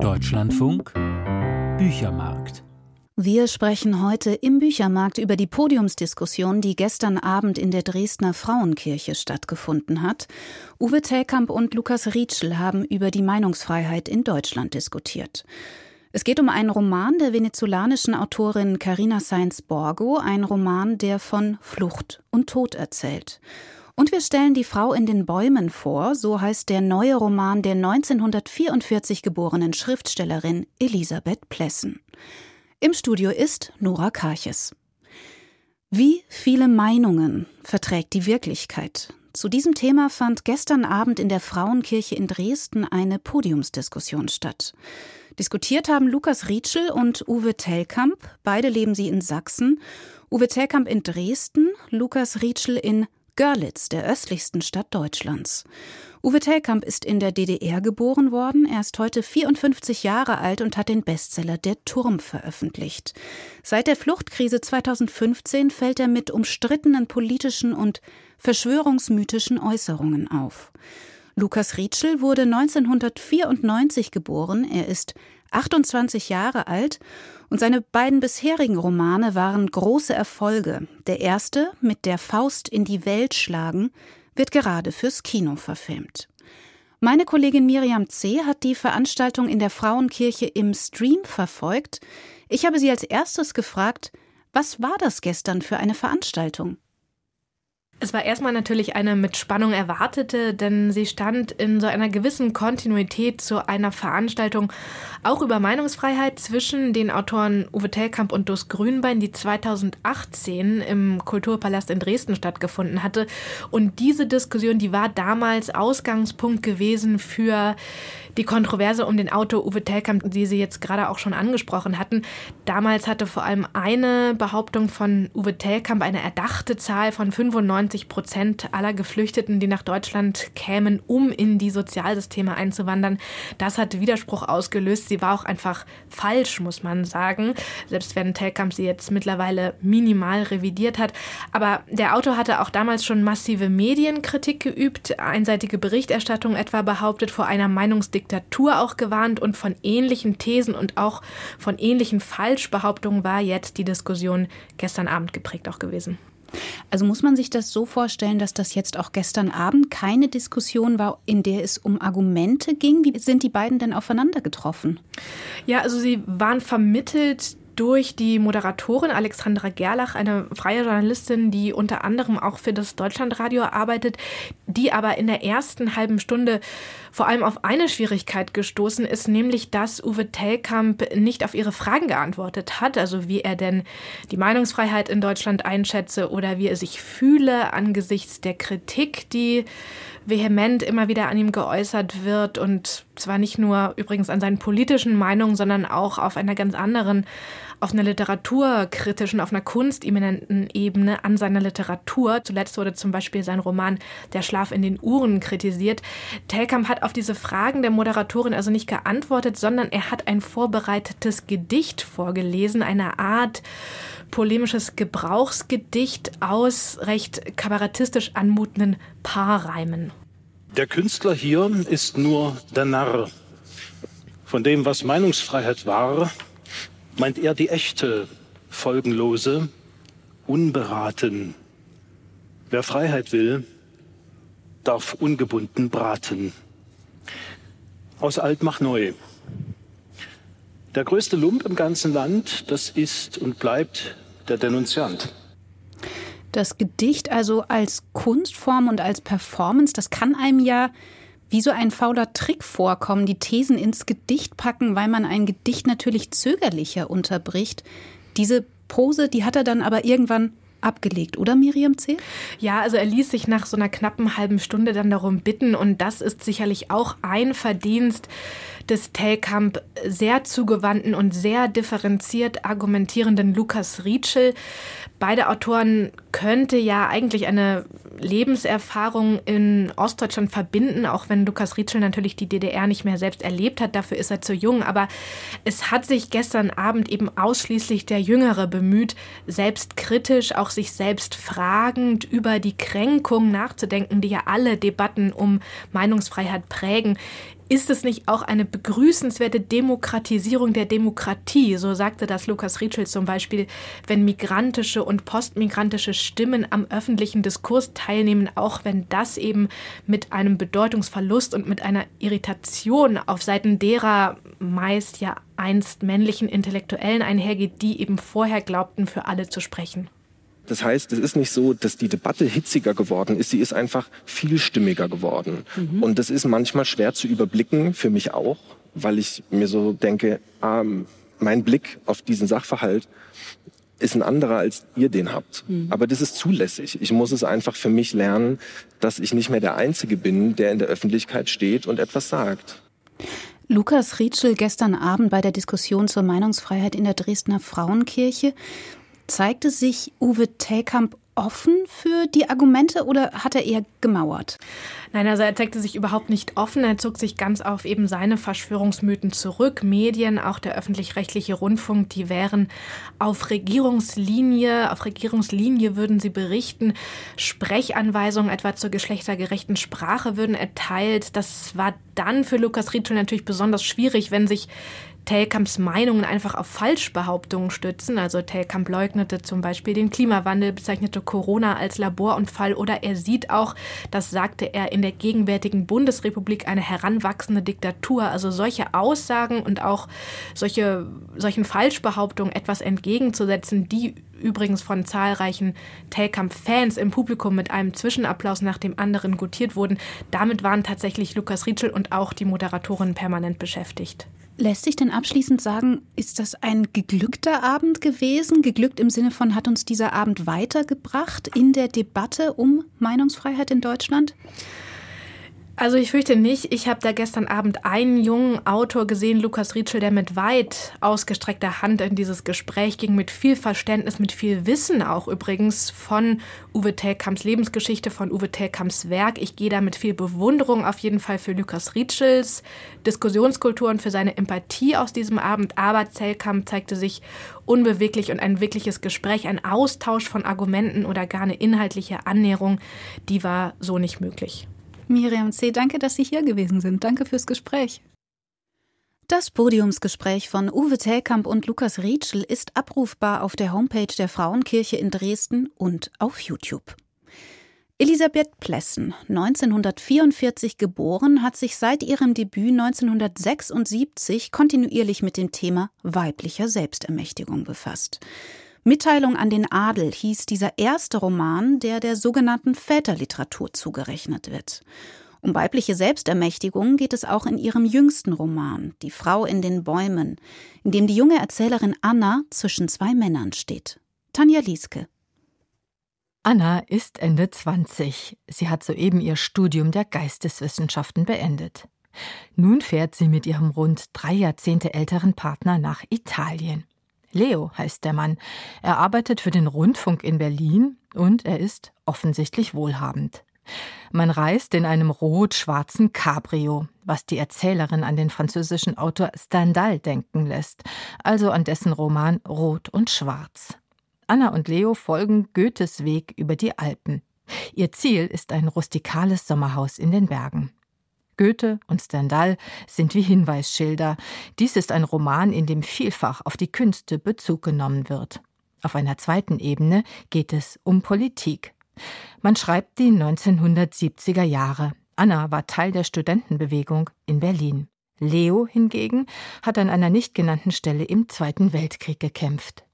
Deutschlandfunk Büchermarkt. Wir sprechen heute im Büchermarkt über die Podiumsdiskussion, die gestern Abend in der Dresdner Frauenkirche stattgefunden hat. Uwe Telkamp und Lukas Rietschel haben über die Meinungsfreiheit in Deutschland diskutiert. Es geht um einen Roman der venezolanischen Autorin Carina Sainz Borgo, ein Roman, der von Flucht und Tod erzählt. Und wir stellen die Frau in den Bäumen vor, so heißt der neue Roman der 1944 geborenen Schriftstellerin Elisabeth Plessen. Im Studio ist Nora Karches. Wie viele Meinungen verträgt die Wirklichkeit? Zu diesem Thema fand gestern Abend in der Frauenkirche in Dresden eine Podiumsdiskussion statt. Diskutiert haben Lukas Rietschel und Uwe Tellkamp. Beide leben sie in Sachsen. Uwe Tellkamp in Dresden, Lukas Rietschel in Görlitz, der östlichsten Stadt Deutschlands. Uwe Tellkamp ist in der DDR geboren worden. Er ist heute 54 Jahre alt und hat den Bestseller Der Turm veröffentlicht. Seit der Fluchtkrise 2015 fällt er mit umstrittenen politischen und verschwörungsmythischen Äußerungen auf. Lukas Rietschel wurde 1994 geboren. Er ist 28 Jahre alt und seine beiden bisherigen Romane waren große Erfolge. Der erste, mit der Faust in die Welt schlagen, wird gerade fürs Kino verfilmt. Meine Kollegin Miriam C. hat die Veranstaltung in der Frauenkirche im Stream verfolgt. Ich habe sie als erstes gefragt, was war das gestern für eine Veranstaltung? Es war erstmal natürlich eine mit Spannung erwartete, denn sie stand in so einer gewissen Kontinuität zu einer Veranstaltung auch über Meinungsfreiheit zwischen den Autoren Uwe Tellkamp und Dus Grünbein, die 2018 im Kulturpalast in Dresden stattgefunden hatte. Und diese Diskussion, die war damals Ausgangspunkt gewesen für die Kontroverse um den Autor Uwe Tellkamp, die Sie jetzt gerade auch schon angesprochen hatten. Damals hatte vor allem eine Behauptung von Uwe Tellkamp eine erdachte Zahl von 95 Prozent aller Geflüchteten, die nach Deutschland kämen, um in die Sozialsysteme einzuwandern. Das hat Widerspruch ausgelöst. Sie war auch einfach falsch, muss man sagen. Selbst wenn Tellkamp sie jetzt mittlerweile minimal revidiert hat. Aber der Autor hatte auch damals schon massive Medienkritik geübt, einseitige Berichterstattung etwa behauptet, vor einer Meinungsdiktatur Diktatur auch gewarnt und von ähnlichen Thesen und auch von ähnlichen Falschbehauptungen war jetzt die Diskussion gestern Abend geprägt auch gewesen. Also muss man sich das so vorstellen, dass das jetzt auch gestern Abend keine Diskussion war, in der es um Argumente ging? Wie sind die beiden denn aufeinander getroffen? Ja, also sie waren vermittelt durch die Moderatorin Alexandra Gerlach, eine freie Journalistin, die unter anderem auch für das Deutschlandradio arbeitet, die aber in der ersten halben Stunde vor allem auf eine Schwierigkeit gestoßen ist, nämlich dass Uwe Tellkamp nicht auf ihre Fragen geantwortet hat, also wie er denn die Meinungsfreiheit in Deutschland einschätze oder wie er sich fühle angesichts der Kritik, die vehement immer wieder an ihm geäußert wird. Und zwar nicht nur übrigens an seinen politischen Meinungen, sondern auch auf einer ganz anderen, auf einer literaturkritischen, auf einer kunstimmanenten Ebene an seiner Literatur. Zuletzt wurde zum Beispiel sein Roman Der Schlaf in den Uhren kritisiert. Telkamp hat auf diese Fragen der Moderatorin also nicht geantwortet, sondern er hat ein vorbereitetes Gedicht vorgelesen, eine Art polemisches Gebrauchsgedicht aus recht kabarettistisch anmutenden Paarreimen. Der Künstler hier ist nur der Narr. Von dem, was Meinungsfreiheit war, meint er die echte, folgenlose, unberaten. Wer Freiheit will, darf ungebunden braten. Aus alt mach neu. Der größte Lump im ganzen Land, das ist und bleibt der Denunziant. Das Gedicht also als Kunstform und als Performance, das kann einem ja wie so ein fauler Trick vorkommen, die Thesen ins Gedicht packen, weil man ein Gedicht natürlich zögerlicher unterbricht. Diese Pose, die hat er dann aber irgendwann abgelegt, oder Miriam C? Ja, also er ließ sich nach so einer knappen halben Stunde dann darum bitten und das ist sicherlich auch ein Verdienst des Telkamp sehr zugewandten und sehr differenziert argumentierenden Lukas Rietschel. Beide Autoren könnte ja eigentlich eine Lebenserfahrung in Ostdeutschland verbinden, auch wenn Lukas Rietschel natürlich die DDR nicht mehr selbst erlebt hat. Dafür ist er zu jung. Aber es hat sich gestern Abend eben ausschließlich der Jüngere bemüht, selbstkritisch, auch sich selbst fragend über die Kränkung nachzudenken, die ja alle Debatten um Meinungsfreiheit prägen ist es nicht auch eine begrüßenswerte Demokratisierung der Demokratie? So sagte das Lukas Rietschel zum Beispiel, wenn migrantische und postmigrantische Stimmen am öffentlichen Diskurs teilnehmen, auch wenn das eben mit einem Bedeutungsverlust und mit einer Irritation auf Seiten derer meist ja einst männlichen Intellektuellen einhergeht, die eben vorher glaubten, für alle zu sprechen. Das heißt, es ist nicht so, dass die Debatte hitziger geworden ist, sie ist einfach vielstimmiger geworden. Mhm. Und das ist manchmal schwer zu überblicken, für mich auch, weil ich mir so denke, ah, mein Blick auf diesen Sachverhalt ist ein anderer, als ihr den habt. Mhm. Aber das ist zulässig. Ich muss es einfach für mich lernen, dass ich nicht mehr der Einzige bin, der in der Öffentlichkeit steht und etwas sagt. Lukas Rietschel gestern Abend bei der Diskussion zur Meinungsfreiheit in der Dresdner Frauenkirche. Zeigte sich Uwe Telkamp offen für die Argumente oder hat er eher gemauert? Nein, also er zeigte sich überhaupt nicht offen. Er zog sich ganz auf eben seine Verschwörungsmythen zurück. Medien, auch der öffentlich-rechtliche Rundfunk, die wären auf Regierungslinie, auf Regierungslinie würden sie berichten. Sprechanweisungen etwa zur geschlechtergerechten Sprache würden erteilt. Das war dann für Lukas Rietschel natürlich besonders schwierig, wenn sich Telkamps Meinungen einfach auf Falschbehauptungen stützen. Also Telkamp leugnete zum Beispiel den Klimawandel, bezeichnete Corona als Laborunfall oder er sieht auch, das sagte er, in der gegenwärtigen Bundesrepublik eine heranwachsende Diktatur. Also solche Aussagen und auch solche, solchen Falschbehauptungen etwas entgegenzusetzen, die übrigens von zahlreichen Telkamp-Fans im Publikum mit einem Zwischenapplaus nach dem anderen gutiert wurden. Damit waren tatsächlich Lukas Rietschel und auch die Moderatorin permanent beschäftigt. Lässt sich denn abschließend sagen, ist das ein geglückter Abend gewesen? Geglückt im Sinne von, hat uns dieser Abend weitergebracht in der Debatte um Meinungsfreiheit in Deutschland? Also ich fürchte nicht. Ich habe da gestern Abend einen jungen Autor gesehen, Lukas Rietschel, der mit weit ausgestreckter Hand in dieses Gespräch ging, mit viel Verständnis, mit viel Wissen auch übrigens von Uwe Telkamps Lebensgeschichte, von Uwe Telkamps Werk. Ich gehe da mit viel Bewunderung auf jeden Fall für Lukas Rietschels Diskussionskultur und für seine Empathie aus diesem Abend. Aber Telkamp zeigte sich unbeweglich und ein wirkliches Gespräch, ein Austausch von Argumenten oder gar eine inhaltliche Annäherung, die war so nicht möglich. Miriam C., danke, dass Sie hier gewesen sind. Danke fürs Gespräch. Das Podiumsgespräch von Uwe Telkamp und Lukas Rietschel ist abrufbar auf der Homepage der Frauenkirche in Dresden und auf YouTube. Elisabeth Plessen, 1944 geboren, hat sich seit ihrem Debüt 1976 kontinuierlich mit dem Thema weiblicher Selbstermächtigung befasst. Mitteilung an den Adel hieß dieser erste Roman, der der sogenannten Väterliteratur zugerechnet wird. Um weibliche Selbstermächtigung geht es auch in ihrem jüngsten Roman, Die Frau in den Bäumen, in dem die junge Erzählerin Anna zwischen zwei Männern steht. Tanja Lieske. Anna ist Ende 20. Sie hat soeben ihr Studium der Geisteswissenschaften beendet. Nun fährt sie mit ihrem rund drei Jahrzehnte älteren Partner nach Italien. Leo heißt der Mann. Er arbeitet für den Rundfunk in Berlin und er ist offensichtlich wohlhabend. Man reist in einem rot-schwarzen Cabrio, was die Erzählerin an den französischen Autor Stendhal denken lässt, also an dessen Roman Rot und Schwarz. Anna und Leo folgen Goethes Weg über die Alpen. Ihr Ziel ist ein rustikales Sommerhaus in den Bergen. Goethe und Stendhal sind wie Hinweisschilder. Dies ist ein Roman, in dem vielfach auf die Künste Bezug genommen wird. Auf einer zweiten Ebene geht es um Politik. Man schreibt die 1970er Jahre. Anna war Teil der Studentenbewegung in Berlin. Leo hingegen hat an einer nicht genannten Stelle im Zweiten Weltkrieg gekämpft.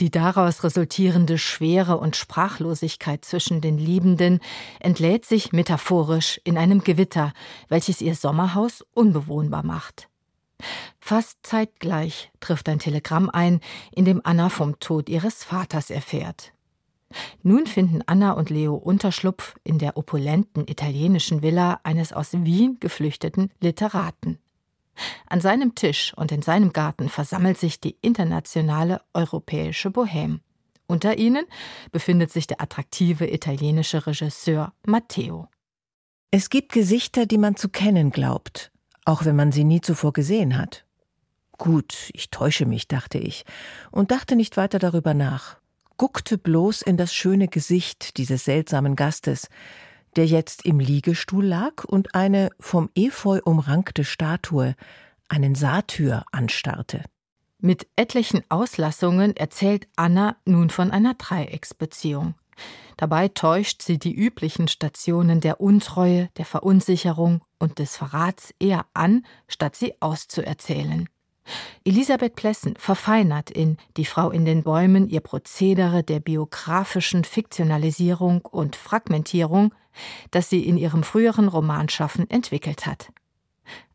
Die daraus resultierende Schwere und Sprachlosigkeit zwischen den Liebenden entlädt sich metaphorisch in einem Gewitter, welches ihr Sommerhaus unbewohnbar macht. Fast zeitgleich trifft ein Telegramm ein, in dem Anna vom Tod ihres Vaters erfährt. Nun finden Anna und Leo Unterschlupf in der opulenten italienischen Villa eines aus Wien geflüchteten Literaten. An seinem Tisch und in seinem Garten versammelt sich die internationale europäische Bohème. Unter ihnen befindet sich der attraktive italienische Regisseur Matteo. Es gibt Gesichter, die man zu kennen glaubt, auch wenn man sie nie zuvor gesehen hat. Gut, ich täusche mich, dachte ich, und dachte nicht weiter darüber nach, guckte bloß in das schöne Gesicht dieses seltsamen Gastes, der jetzt im Liegestuhl lag und eine vom Efeu umrankte Statue, einen Satyr, anstarrte. Mit etlichen Auslassungen erzählt Anna nun von einer Dreiecksbeziehung. Dabei täuscht sie die üblichen Stationen der Untreue, der Verunsicherung und des Verrats eher an, statt sie auszuerzählen. Elisabeth Plessen verfeinert in Die Frau in den Bäumen ihr Prozedere der biografischen Fiktionalisierung und Fragmentierung, das sie in ihrem früheren Romanschaffen entwickelt hat.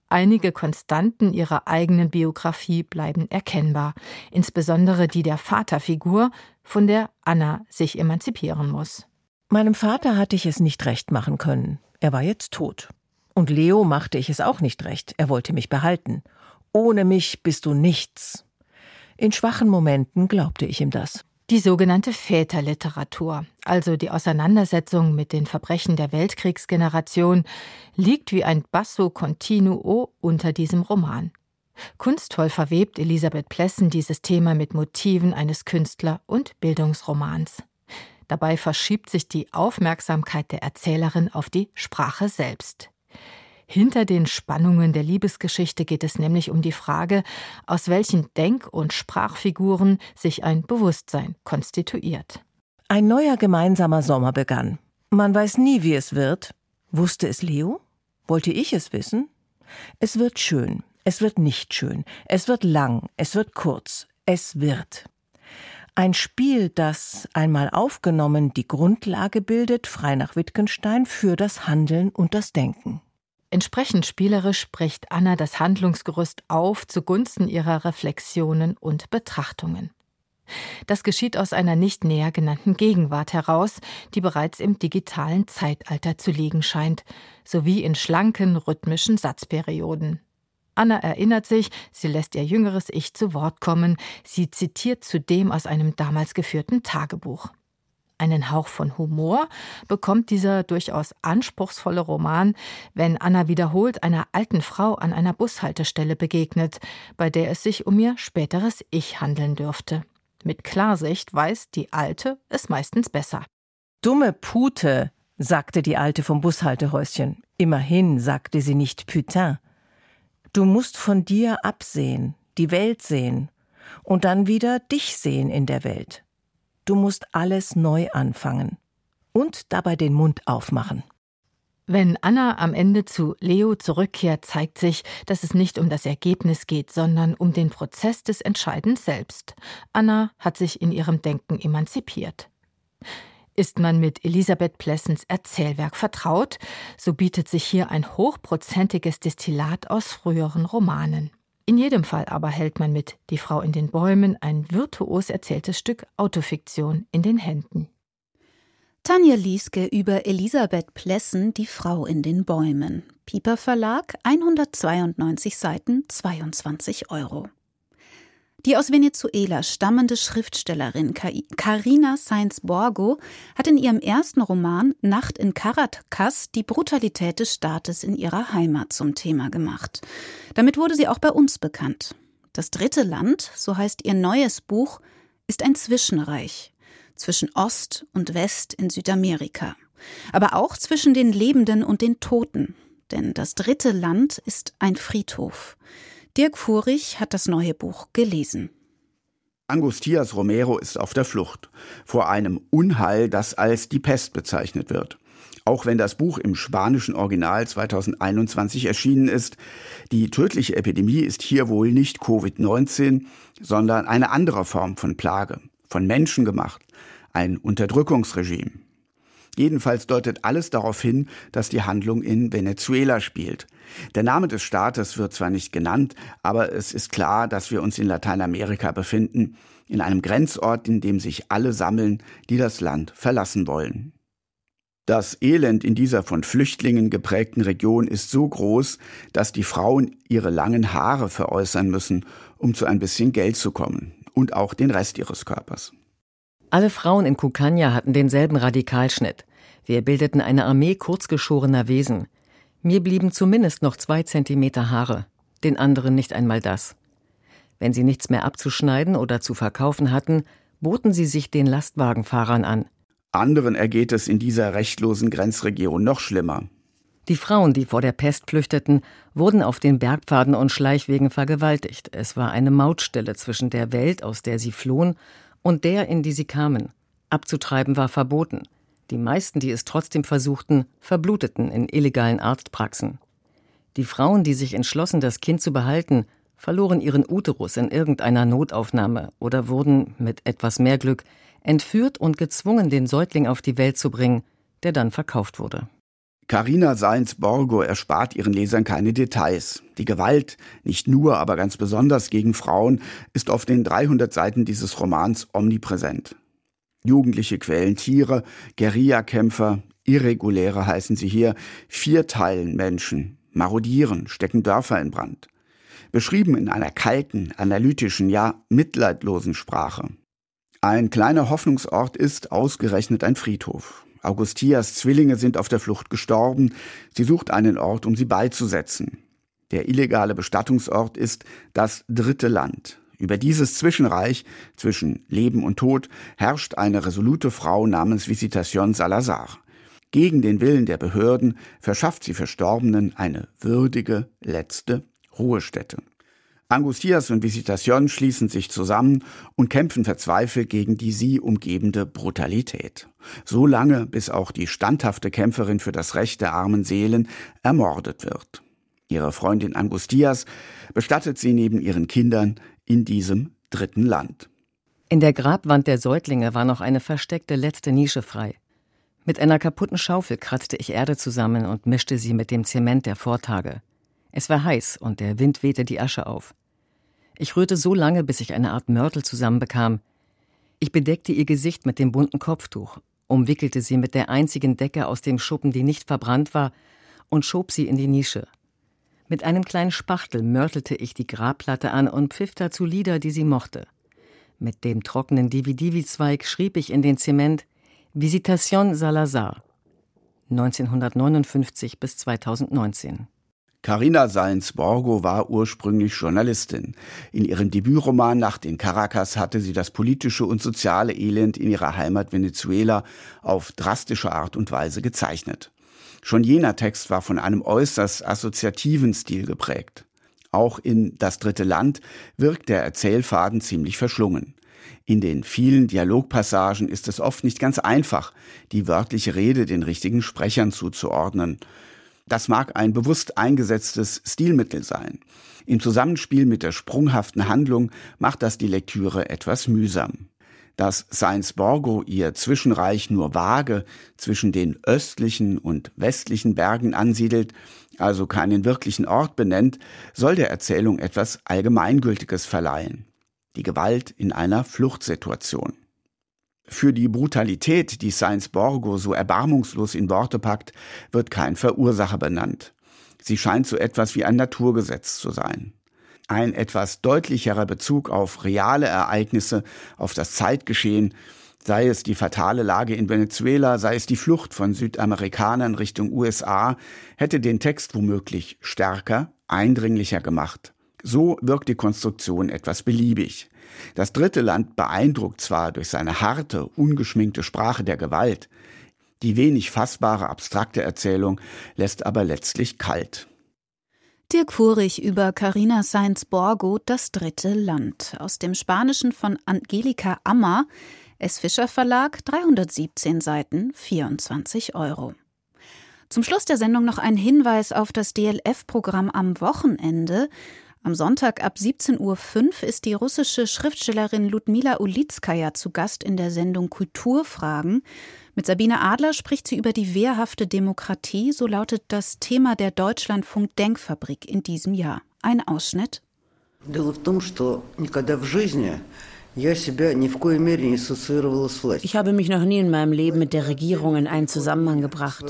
Einige Konstanten ihrer eigenen Biografie bleiben erkennbar, insbesondere die der Vaterfigur, von der Anna sich emanzipieren muss. Meinem Vater hatte ich es nicht recht machen können. Er war jetzt tot. Und Leo machte ich es auch nicht recht. Er wollte mich behalten. Ohne mich bist du nichts. In schwachen Momenten glaubte ich ihm das. Die sogenannte Väterliteratur, also die Auseinandersetzung mit den Verbrechen der Weltkriegsgeneration, liegt wie ein Basso continuo unter diesem Roman. Kunstvoll verwebt Elisabeth Plessen dieses Thema mit Motiven eines Künstler- und Bildungsromans. Dabei verschiebt sich die Aufmerksamkeit der Erzählerin auf die Sprache selbst. Hinter den Spannungen der Liebesgeschichte geht es nämlich um die Frage, aus welchen Denk- und Sprachfiguren sich ein Bewusstsein konstituiert. Ein neuer gemeinsamer Sommer begann. Man weiß nie, wie es wird. Wusste es Leo? Wollte ich es wissen? Es wird schön, es wird nicht schön, es wird lang, es wird kurz, es wird. Ein Spiel, das, einmal aufgenommen, die Grundlage bildet, frei nach Wittgenstein, für das Handeln und das Denken. Entsprechend spielerisch bricht Anna das Handlungsgerüst auf zugunsten ihrer Reflexionen und Betrachtungen. Das geschieht aus einer nicht näher genannten Gegenwart heraus, die bereits im digitalen Zeitalter zu liegen scheint, sowie in schlanken, rhythmischen Satzperioden. Anna erinnert sich, sie lässt ihr jüngeres Ich zu Wort kommen, sie zitiert zudem aus einem damals geführten Tagebuch. Einen Hauch von Humor bekommt dieser durchaus anspruchsvolle Roman, wenn Anna wiederholt einer alten Frau an einer Bushaltestelle begegnet, bei der es sich um ihr späteres Ich handeln dürfte. Mit Klarsicht weiß die Alte es meistens besser. Dumme Pute, sagte die Alte vom Bushaltehäuschen. Immerhin sagte sie nicht Putain. Du musst von dir absehen, die Welt sehen und dann wieder dich sehen in der Welt. Du musst alles neu anfangen und dabei den Mund aufmachen. Wenn Anna am Ende zu Leo zurückkehrt, zeigt sich, dass es nicht um das Ergebnis geht, sondern um den Prozess des Entscheidens selbst. Anna hat sich in ihrem Denken emanzipiert. Ist man mit Elisabeth Plessens Erzählwerk vertraut, so bietet sich hier ein hochprozentiges Destillat aus früheren Romanen. In jedem Fall aber hält man mit Die Frau in den Bäumen ein virtuos erzähltes Stück Autofiktion in den Händen. Tanja Lieske über Elisabeth Plessen, Die Frau in den Bäumen. Pieper Verlag, 192 Seiten, 22 Euro. Die aus Venezuela stammende Schriftstellerin Carina Sainz Borgo hat in ihrem ersten Roman Nacht in Caracas die Brutalität des Staates in ihrer Heimat zum Thema gemacht. Damit wurde sie auch bei uns bekannt. Das dritte Land, so heißt ihr neues Buch, ist ein Zwischenreich zwischen Ost und West in Südamerika, aber auch zwischen den Lebenden und den Toten, denn das dritte Land ist ein Friedhof. Dirk Furich hat das neue Buch gelesen. Angustias Romero ist auf der Flucht vor einem Unheil, das als die Pest bezeichnet wird. Auch wenn das Buch im spanischen Original 2021 erschienen ist, die tödliche Epidemie ist hier wohl nicht Covid-19, sondern eine andere Form von Plage, von Menschen gemacht, ein Unterdrückungsregime. Jedenfalls deutet alles darauf hin, dass die Handlung in Venezuela spielt. Der Name des Staates wird zwar nicht genannt, aber es ist klar, dass wir uns in Lateinamerika befinden, in einem Grenzort, in dem sich alle sammeln, die das Land verlassen wollen. Das Elend in dieser von Flüchtlingen geprägten Region ist so groß, dass die Frauen ihre langen Haare veräußern müssen, um zu ein bisschen Geld zu kommen und auch den Rest ihres Körpers. Alle Frauen in Kukanya hatten denselben Radikalschnitt. Wir bildeten eine Armee kurzgeschorener Wesen. Mir blieben zumindest noch zwei Zentimeter Haare, den anderen nicht einmal das. Wenn sie nichts mehr abzuschneiden oder zu verkaufen hatten, boten sie sich den Lastwagenfahrern an. Anderen ergeht es in dieser rechtlosen Grenzregion noch schlimmer. Die Frauen, die vor der Pest flüchteten, wurden auf den Bergpfaden und Schleichwegen vergewaltigt. Es war eine Mautstelle zwischen der Welt, aus der sie flohen, und der, in die sie kamen. Abzutreiben war verboten. Die meisten, die es trotzdem versuchten, verbluteten in illegalen Arztpraxen. Die Frauen, die sich entschlossen, das Kind zu behalten, verloren ihren Uterus in irgendeiner Notaufnahme oder wurden, mit etwas mehr Glück, entführt und gezwungen, den Säugling auf die Welt zu bringen, der dann verkauft wurde. Carina Seins-Borgo erspart ihren Lesern keine Details. Die Gewalt, nicht nur, aber ganz besonders gegen Frauen, ist auf den 300 Seiten dieses Romans omnipräsent. Jugendliche quälen Tiere, Guerillakämpfer, Irreguläre heißen sie hier, vierteilen Menschen, marodieren, stecken Dörfer in Brand. Beschrieben in einer kalten, analytischen, ja mitleidlosen Sprache. Ein kleiner Hoffnungsort ist ausgerechnet ein Friedhof. Augustias Zwillinge sind auf der Flucht gestorben. Sie sucht einen Ort, um sie beizusetzen. Der illegale Bestattungsort ist das dritte Land. Über dieses Zwischenreich zwischen Leben und Tod herrscht eine resolute Frau namens Visitación Salazar. Gegen den Willen der Behörden verschafft sie Verstorbenen eine würdige letzte Ruhestätte. Angustias und Visitación schließen sich zusammen und kämpfen verzweifelt gegen die sie umgebende Brutalität. So lange, bis auch die standhafte Kämpferin für das Recht der armen Seelen ermordet wird. Ihre Freundin Angustias bestattet sie neben ihren Kindern in diesem dritten Land. In der Grabwand der Säuglinge war noch eine versteckte letzte Nische frei. Mit einer kaputten Schaufel kratzte ich Erde zusammen und mischte sie mit dem Zement der Vortage. Es war heiß und der Wind wehte die Asche auf. Ich rührte so lange, bis ich eine Art Mörtel zusammenbekam. Ich bedeckte ihr Gesicht mit dem bunten Kopftuch, umwickelte sie mit der einzigen Decke aus dem Schuppen, die nicht verbrannt war, und schob sie in die Nische. Mit einem kleinen Spachtel mörtelte ich die Grabplatte an und pfiff dazu Lieder, die sie mochte. Mit dem trockenen Dividivi-Zweig schrieb ich in den Zement Visitation Salazar 1959 bis 2019. Carina Sainz-Borgo war ursprünglich Journalistin. In ihrem Debütroman Nacht in Caracas hatte sie das politische und soziale Elend in ihrer Heimat Venezuela auf drastische Art und Weise gezeichnet. Schon jener Text war von einem äußerst assoziativen Stil geprägt. Auch in Das dritte Land wirkt der Erzählfaden ziemlich verschlungen. In den vielen Dialogpassagen ist es oft nicht ganz einfach, die wörtliche Rede den richtigen Sprechern zuzuordnen. Das mag ein bewusst eingesetztes Stilmittel sein. Im Zusammenspiel mit der sprunghaften Handlung macht das die Lektüre etwas mühsam. Dass Sainsborgo ihr Zwischenreich nur vage zwischen den östlichen und westlichen Bergen ansiedelt, also keinen wirklichen Ort benennt, soll der Erzählung etwas Allgemeingültiges verleihen die Gewalt in einer Fluchtsituation. Für die Brutalität, die Sainz Borgo so erbarmungslos in Worte packt, wird kein Verursacher benannt. Sie scheint so etwas wie ein Naturgesetz zu sein. Ein etwas deutlicherer Bezug auf reale Ereignisse, auf das Zeitgeschehen, sei es die fatale Lage in Venezuela, sei es die Flucht von Südamerikanern Richtung USA, hätte den Text womöglich stärker, eindringlicher gemacht. So wirkt die Konstruktion etwas beliebig. Das dritte Land beeindruckt zwar durch seine harte, ungeschminkte Sprache der Gewalt, die wenig fassbare abstrakte Erzählung lässt aber letztlich kalt. Dirk Furich über Carina Sainz Borgo Das dritte Land aus dem Spanischen von Angelika Ammer, S. Fischer Verlag, 317 Seiten, 24 Euro. Zum Schluss der Sendung noch ein Hinweis auf das DLF-Programm am Wochenende. Am Sonntag ab 17.05 Uhr ist die russische Schriftstellerin Ludmila Ulitskaya zu Gast in der Sendung Kulturfragen. Mit Sabine Adler spricht sie über die wehrhafte Demokratie, so lautet das Thema der Deutschlandfunk Denkfabrik in diesem Jahr. Ein Ausschnitt. Дело в том, что никогда в жизни ich habe mich noch nie in meinem Leben mit der Regierung in einen Zusammenhang gebracht.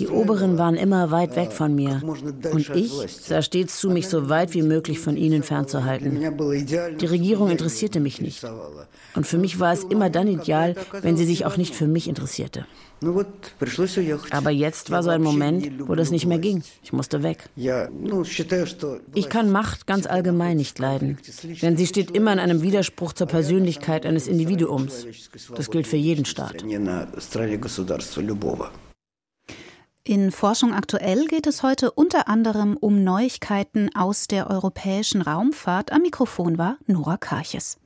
Die Oberen waren immer weit weg von mir. Und ich sah stets zu, mich so weit wie möglich von ihnen fernzuhalten. Die Regierung interessierte mich nicht. Und für mich war es immer dann ideal, wenn sie sich auch nicht für mich interessierte. Aber jetzt war so ein Moment, wo das nicht mehr ging. Ich musste weg. Ich kann Macht ganz allgemein nicht leiden, denn sie steht immer in einem Widerspruch zur Persönlichkeit eines Individuums. Das gilt für jeden Staat. In Forschung aktuell geht es heute unter anderem um Neuigkeiten aus der europäischen Raumfahrt. Am Mikrofon war Nora Karches.